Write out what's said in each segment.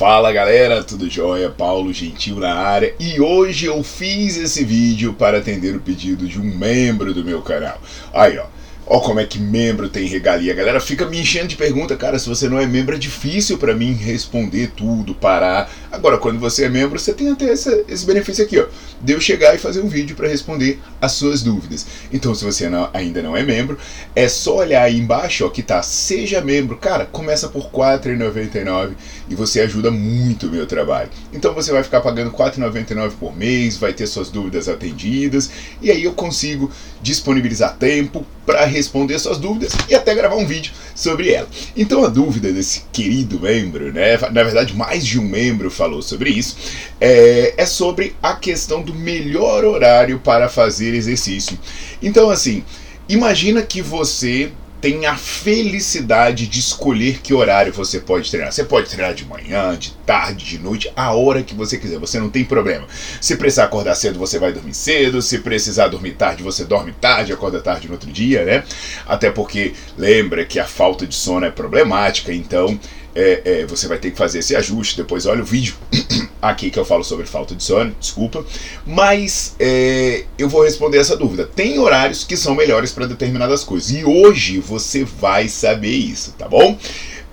Fala galera, tudo jóia? Paulo Gentil na área e hoje eu fiz esse vídeo para atender o pedido de um membro do meu canal. Aí ó, Ó como é que membro tem regalia. A galera fica me enchendo de pergunta, cara, se você não é membro é difícil para mim responder tudo, parar. Agora, quando você é membro, você tem até essa, esse benefício aqui, ó, de eu chegar e fazer um vídeo para responder as suas dúvidas. Então, se você não, ainda não é membro, é só olhar aí embaixo, ó, que tá seja membro. Cara, começa por R$ 4,99 e você ajuda muito o meu trabalho. Então, você vai ficar pagando R$ 4,99 por mês, vai ter suas dúvidas atendidas e aí eu consigo disponibilizar tempo para responder suas dúvidas e até gravar um vídeo sobre ela. Então a dúvida desse querido membro, né, na verdade mais de um membro falou sobre isso, é, é sobre a questão do melhor horário para fazer exercício. Então assim, imagina que você tem a felicidade de escolher que horário você pode treinar. Você pode treinar de manhã, de tarde, de noite, a hora que você quiser. Você não tem problema. Se precisar acordar cedo, você vai dormir cedo. Se precisar dormir tarde, você dorme tarde, acorda tarde no outro dia, né? Até porque lembra que a falta de sono é problemática, então é, é, você vai ter que fazer esse ajuste. Depois olha o vídeo aqui que eu falo sobre falta de sono, desculpa. Mas é, eu vou responder essa dúvida. Tem horários que são melhores para determinadas coisas. E hoje você vai saber isso, tá bom?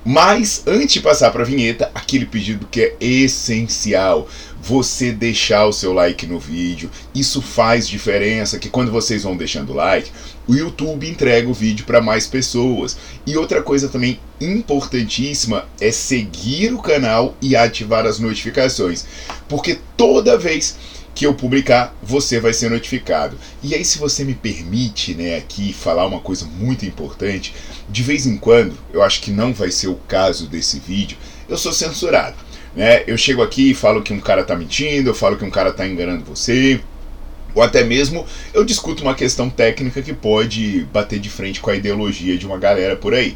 Mas antes de passar para a vinheta, aquele pedido que é essencial você deixar o seu like no vídeo. Isso faz diferença, que quando vocês vão deixando like, o YouTube entrega o vídeo para mais pessoas. E outra coisa também importantíssima é seguir o canal e ativar as notificações, porque toda vez que eu publicar, você vai ser notificado. E aí, se você me permite, né, aqui falar uma coisa muito importante, de vez em quando, eu acho que não vai ser o caso desse vídeo, eu sou censurado. Né? Eu chego aqui e falo que um cara está mentindo, eu falo que um cara está enganando você, ou até mesmo eu discuto uma questão técnica que pode bater de frente com a ideologia de uma galera por aí.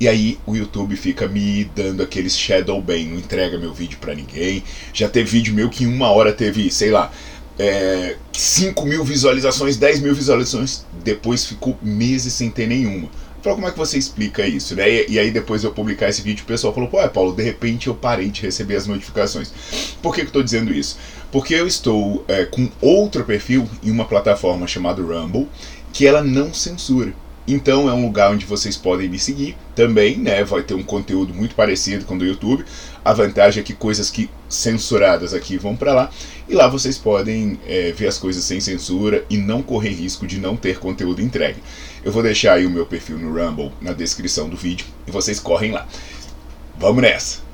E aí o YouTube fica me dando aqueles shadow ban, não entrega meu vídeo para ninguém. Já teve vídeo meu que em uma hora teve, sei lá, é, 5 mil visualizações, 10 mil visualizações, depois ficou meses sem ter nenhuma. Falou, como é que você explica isso, né? E, e, aí depois eu publicar esse vídeo, o pessoal falou, pô, é, Paulo, de repente eu parei de receber as notificações. Por que, que eu estou dizendo isso? Porque eu estou é, com outro perfil em uma plataforma chamada Rumble, que ela não censura. Então é um lugar onde vocês podem me seguir também, né? Vai ter um conteúdo muito parecido com o do YouTube. A vantagem é que coisas que censuradas aqui vão para lá e lá vocês podem é, ver as coisas sem censura e não correr risco de não ter conteúdo entregue. Eu vou deixar aí o meu perfil no Rumble na descrição do vídeo e vocês correm lá. Vamos nessa!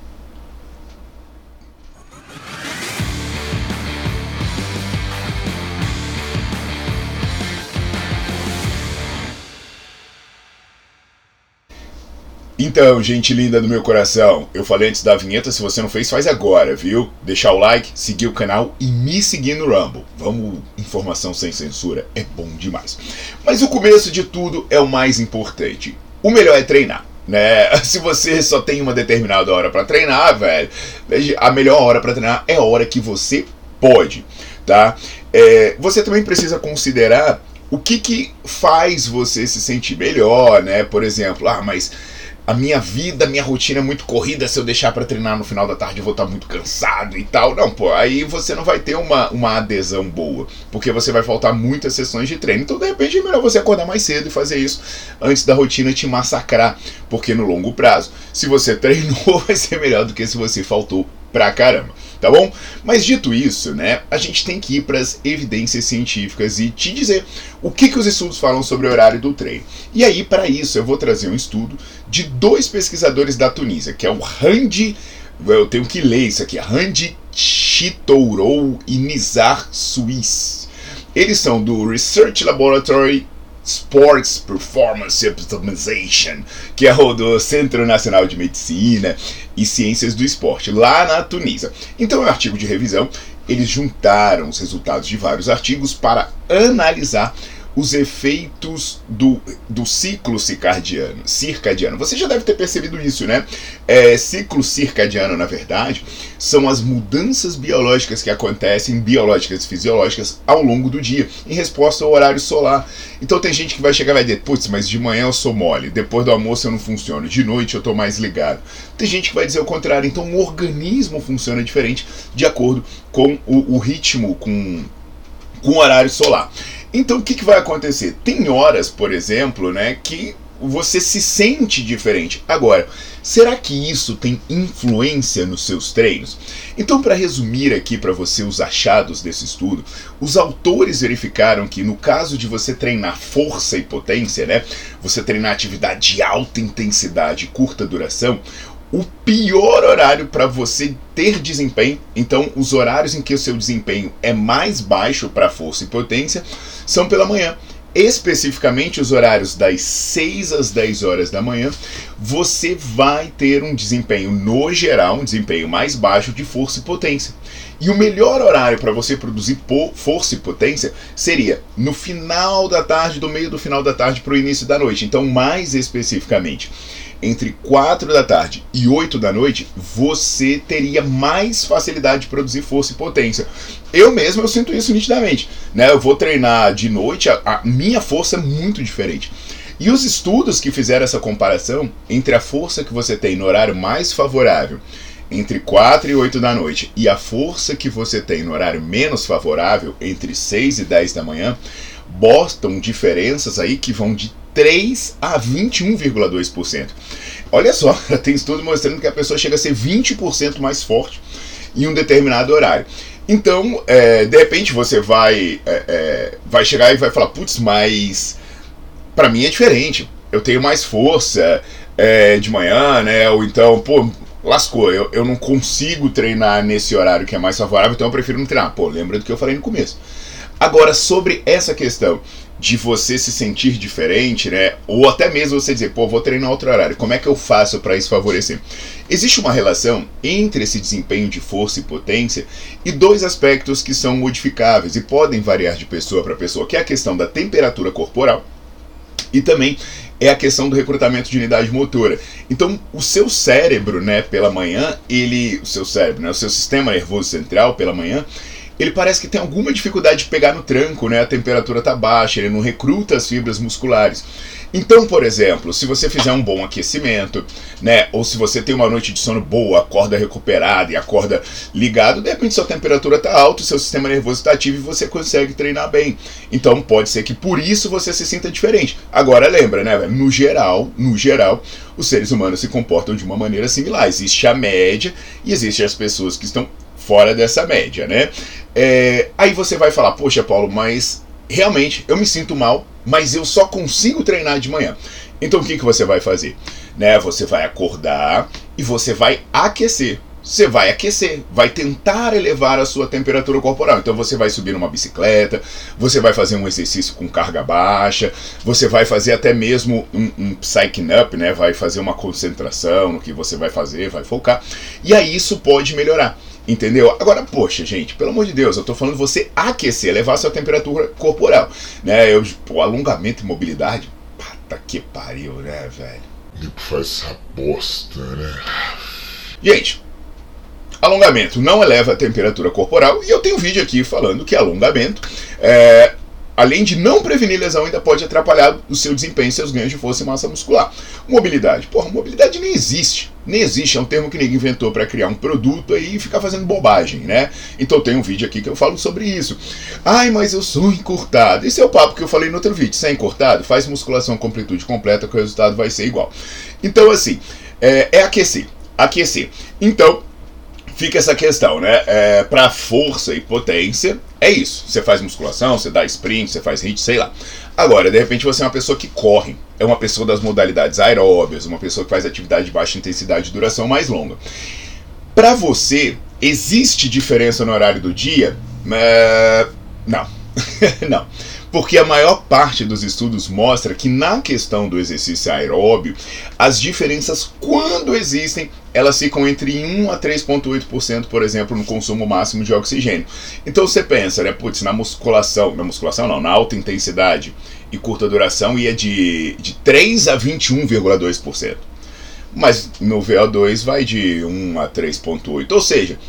Então, gente linda do meu coração, eu falei antes da vinheta, se você não fez, faz agora, viu? Deixar o like, seguir o canal e me seguir no Rumble. Vamos, informação sem censura, é bom demais. Mas o começo de tudo é o mais importante. O melhor é treinar. Né? Se você só tem uma determinada hora para treinar, velho, a melhor hora para treinar é a hora que você pode, tá? É, você também precisa considerar o que, que faz você se sentir melhor, né? Por exemplo, ah, mas a minha vida, a minha rotina é muito corrida, se eu deixar para treinar no final da tarde eu vou estar tá muito cansado e tal. Não, pô, aí você não vai ter uma, uma adesão boa, porque você vai faltar muitas sessões de treino. Então, de repente, é melhor você acordar mais cedo e fazer isso antes da rotina te massacrar, porque no longo prazo, se você treinou, vai ser melhor do que se você faltou pra caramba tá bom? Mas dito isso, né, a gente tem que ir para as evidências científicas e te dizer o que, que os estudos falam sobre o horário do treino. E aí, para isso, eu vou trazer um estudo de dois pesquisadores da Tunísia, que é o Randi, eu tenho que ler isso aqui, Randi Chitourou e Nizar Suisse. Eles são do Research Laboratory Sports Performance Optimization, que é o do Centro Nacional de Medicina e Ciências do Esporte, lá na Tunísia. Então é um artigo de revisão. Eles juntaram os resultados de vários artigos para analisar os efeitos do, do ciclo circadiano, circadiano. Você já deve ter percebido isso, né? É, ciclo circadiano, na verdade, são as mudanças biológicas que acontecem, biológicas e fisiológicas, ao longo do dia, em resposta ao horário solar. Então tem gente que vai chegar e vai dizer, putz, mas de manhã eu sou mole, depois do almoço eu não funciono, de noite eu estou mais ligado. Tem gente que vai dizer o contrário, então o organismo funciona diferente de acordo com o, o ritmo, com, com o horário solar. Então o que, que vai acontecer? Tem horas, por exemplo, né, que você se sente diferente. Agora, será que isso tem influência nos seus treinos? Então, para resumir aqui para você os achados desse estudo, os autores verificaram que no caso de você treinar força e potência, né, você treinar atividade de alta intensidade e curta duração, o pior horário para você ter desempenho, então os horários em que o seu desempenho é mais baixo para força e potência, são pela manhã. Especificamente os horários das 6 às 10 horas da manhã, você vai ter um desempenho no geral, um desempenho mais baixo de força e potência. E o melhor horário para você produzir força e potência seria no final da tarde, do meio do final da tarde para o início da noite. Então, mais especificamente, entre 4 da tarde e 8 da noite, você teria mais facilidade de produzir força e potência. Eu mesmo eu sinto isso nitidamente. Né? Eu vou treinar de noite, a, a minha força é muito diferente. E os estudos que fizeram essa comparação entre a força que você tem no horário mais favorável entre 4 e 8 da noite e a força que você tem no horário menos favorável entre 6 e 10 da manhã, botam diferenças aí que vão de 3 a 21,2%. Olha só, tem estudo mostrando que a pessoa chega a ser 20% mais forte em um determinado horário. Então, é, de repente você vai, é, é, vai chegar e vai falar, putz, mas para mim é diferente. Eu tenho mais força é, de manhã, né? Ou então, pô, lascou, eu, eu não consigo treinar nesse horário que é mais favorável, então eu prefiro não treinar. Pô, lembra do que eu falei no começo. Agora, sobre essa questão de você se sentir diferente, né? Ou até mesmo você dizer, pô, vou treinar outro horário. Como é que eu faço para isso favorecer? Existe uma relação entre esse desempenho de força e potência e dois aspectos que são modificáveis e podem variar de pessoa para pessoa, que é a questão da temperatura corporal e também é a questão do recrutamento de unidade motora. Então, o seu cérebro, né, pela manhã, ele, o seu cérebro, né, o seu sistema nervoso central pela manhã, ele parece que tem alguma dificuldade de pegar no tranco, né? A temperatura está baixa, ele não recruta as fibras musculares. Então, por exemplo, se você fizer um bom aquecimento, né, ou se você tem uma noite de sono boa, acorda recuperada e acorda ligado, de repente sua temperatura está alta, seu sistema nervoso está ativo e você consegue treinar bem. Então, pode ser que por isso você se sinta diferente. Agora, lembra, né, no geral, no geral, os seres humanos se comportam de uma maneira similar. Existe a média e existem as pessoas que estão fora dessa média, né? É, aí você vai falar, poxa, Paulo, mas realmente eu me sinto mal, mas eu só consigo treinar de manhã. Então o que, que você vai fazer? Né, você vai acordar e você vai aquecer. Você vai aquecer, vai tentar elevar a sua temperatura corporal. Então você vai subir numa bicicleta, você vai fazer um exercício com carga baixa, você vai fazer até mesmo um, um psyching up, né? Vai fazer uma concentração no que você vai fazer, vai focar. E aí isso pode melhorar. Entendeu? Agora, poxa, gente, pelo amor de Deus, eu tô falando você aquecer, elevar sua temperatura corporal. Né? Eu, pô, alongamento e mobilidade. Pata que pariu, né, velho? Nego faz essa bosta, né? Gente, alongamento não eleva a temperatura corporal e eu tenho um vídeo aqui falando que alongamento é, além de não prevenir lesão, ainda pode atrapalhar o seu desempenho seus ganhos de força e massa muscular. Mobilidade. Porra, mobilidade nem existe. Nem existe, é um termo que ninguém inventou para criar um produto e ficar fazendo bobagem, né? Então tem um vídeo aqui que eu falo sobre isso. Ai, mas eu sou encurtado. Esse é o papo que eu falei no outro vídeo. Se é encurtado, faz musculação com amplitude completa que o resultado vai ser igual. Então, assim, é, é aquecer. Aquecer. Então, fica essa questão, né? É, para força e potência, é isso. Você faz musculação, você dá sprint, você faz hit, sei lá. Agora, de repente você é uma pessoa que corre, é uma pessoa das modalidades aeróbias, uma pessoa que faz atividade de baixa intensidade e duração mais longa. Para você, existe diferença no horário do dia? É... Não. não porque a maior parte dos estudos mostra que na questão do exercício aeróbio, as diferenças, quando existem, elas ficam entre 1 a 3,8%, por exemplo, no consumo máximo de oxigênio. Então você pensa, né, putz, na musculação, na musculação não, na alta intensidade e curta duração ia de, de 3 a 21,2%. Mas no VO2 vai de 1 a 3,8%. Ou seja,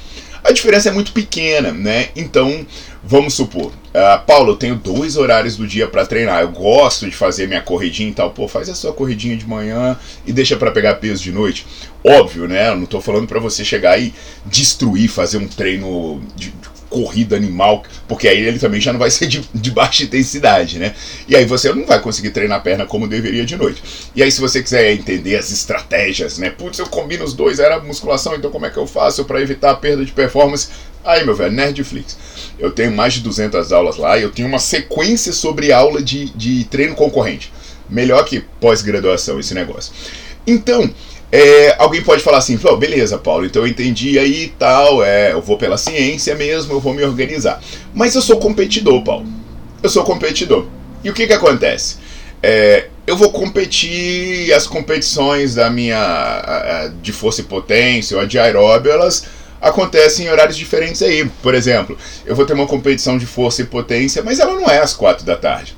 a diferença é muito pequena, né? Então, vamos supor, uh, Paulo, eu tenho dois horários do dia para treinar. Eu gosto de fazer minha corridinha e tal. Pô, faz a sua corridinha de manhã e deixa para pegar peso de noite. Óbvio, né? Eu não tô falando para você chegar e destruir, fazer um treino de, corrida animal, porque aí ele também já não vai ser de, de, baixa intensidade, né? E aí você não vai conseguir treinar a perna como deveria de noite. E aí, se você quiser entender as estratégias, né? Putz, eu combino os dois, era musculação, então como é que eu faço para evitar a perda de performance? Aí, meu velho, Nerdflix. Eu tenho mais de 200 aulas lá e eu tenho uma sequência sobre aula de, de treino concorrente. Melhor que pós-graduação esse negócio. Então, é, alguém pode falar assim, oh, beleza, Paulo, então eu entendi aí e tal, é, eu vou pela ciência mesmo, eu vou me organizar. Mas eu sou competidor, Paulo. Eu sou competidor. E o que que acontece? É, eu vou competir as competições da minha de força e potência ou de aeróbio, elas acontecem em horários diferentes aí. Por exemplo, eu vou ter uma competição de força e potência, mas ela não é às quatro da tarde.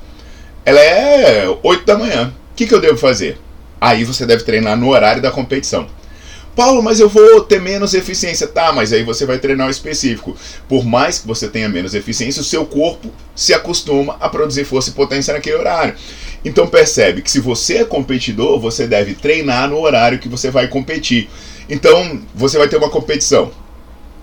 Ela é 8 da manhã. O que, que eu devo fazer? Aí você deve treinar no horário da competição. Paulo, mas eu vou ter menos eficiência. Tá, mas aí você vai treinar o específico. Por mais que você tenha menos eficiência, o seu corpo se acostuma a produzir força e potência naquele horário. Então percebe que se você é competidor, você deve treinar no horário que você vai competir. Então você vai ter uma competição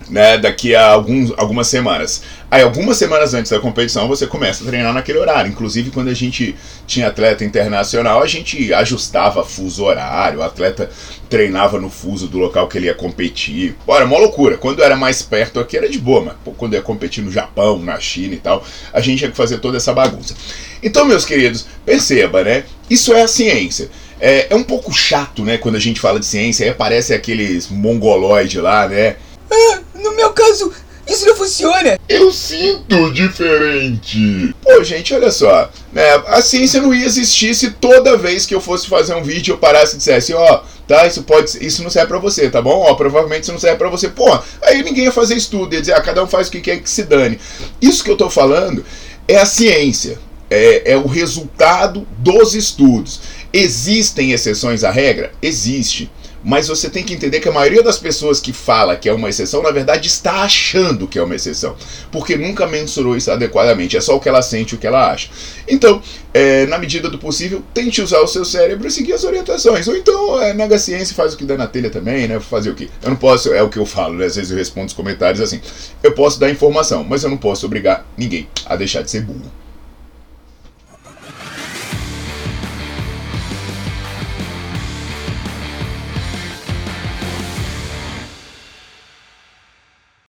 né, daqui a alguns, algumas semanas. Aí, algumas semanas antes da competição, você começa a treinar naquele horário. Inclusive, quando a gente tinha atleta internacional, a gente ajustava fuso horário, o atleta treinava no fuso do local que ele ia competir. Bora, uma loucura. Quando era mais perto aqui era de boa, mas pô, quando ia competir no Japão, na China e tal, a gente tinha que fazer toda essa bagunça. Então, meus queridos, perceba, né? Isso é a ciência. É, é um pouco chato, né, quando a gente fala de ciência, aí aparece aqueles mongoloides lá, né? Ah, meu caso, isso não funciona. Eu sinto diferente. Pô, gente, olha só. Né, a ciência não ia existir se toda vez que eu fosse fazer um vídeo eu parasse e dissesse, ó, tá, isso pode isso não serve pra você, tá bom? Ó, provavelmente isso não serve pra você. Pô, aí ninguém ia fazer estudo, ia dizer, ah, cada um faz o que quer que se dane. Isso que eu tô falando é a ciência. É, é o resultado dos estudos. Existem exceções à regra? Existe mas você tem que entender que a maioria das pessoas que fala que é uma exceção, na verdade está achando que é uma exceção, porque nunca mensurou isso adequadamente, é só o que ela sente, o que ela acha. Então, é, na medida do possível, tente usar o seu cérebro e seguir as orientações, ou então é, nega a ciência e faz o que dá na telha também, né? Fazer o quê? Eu não posso, é o que eu falo, né? às vezes eu respondo os comentários assim, eu posso dar informação, mas eu não posso obrigar ninguém a deixar de ser burro.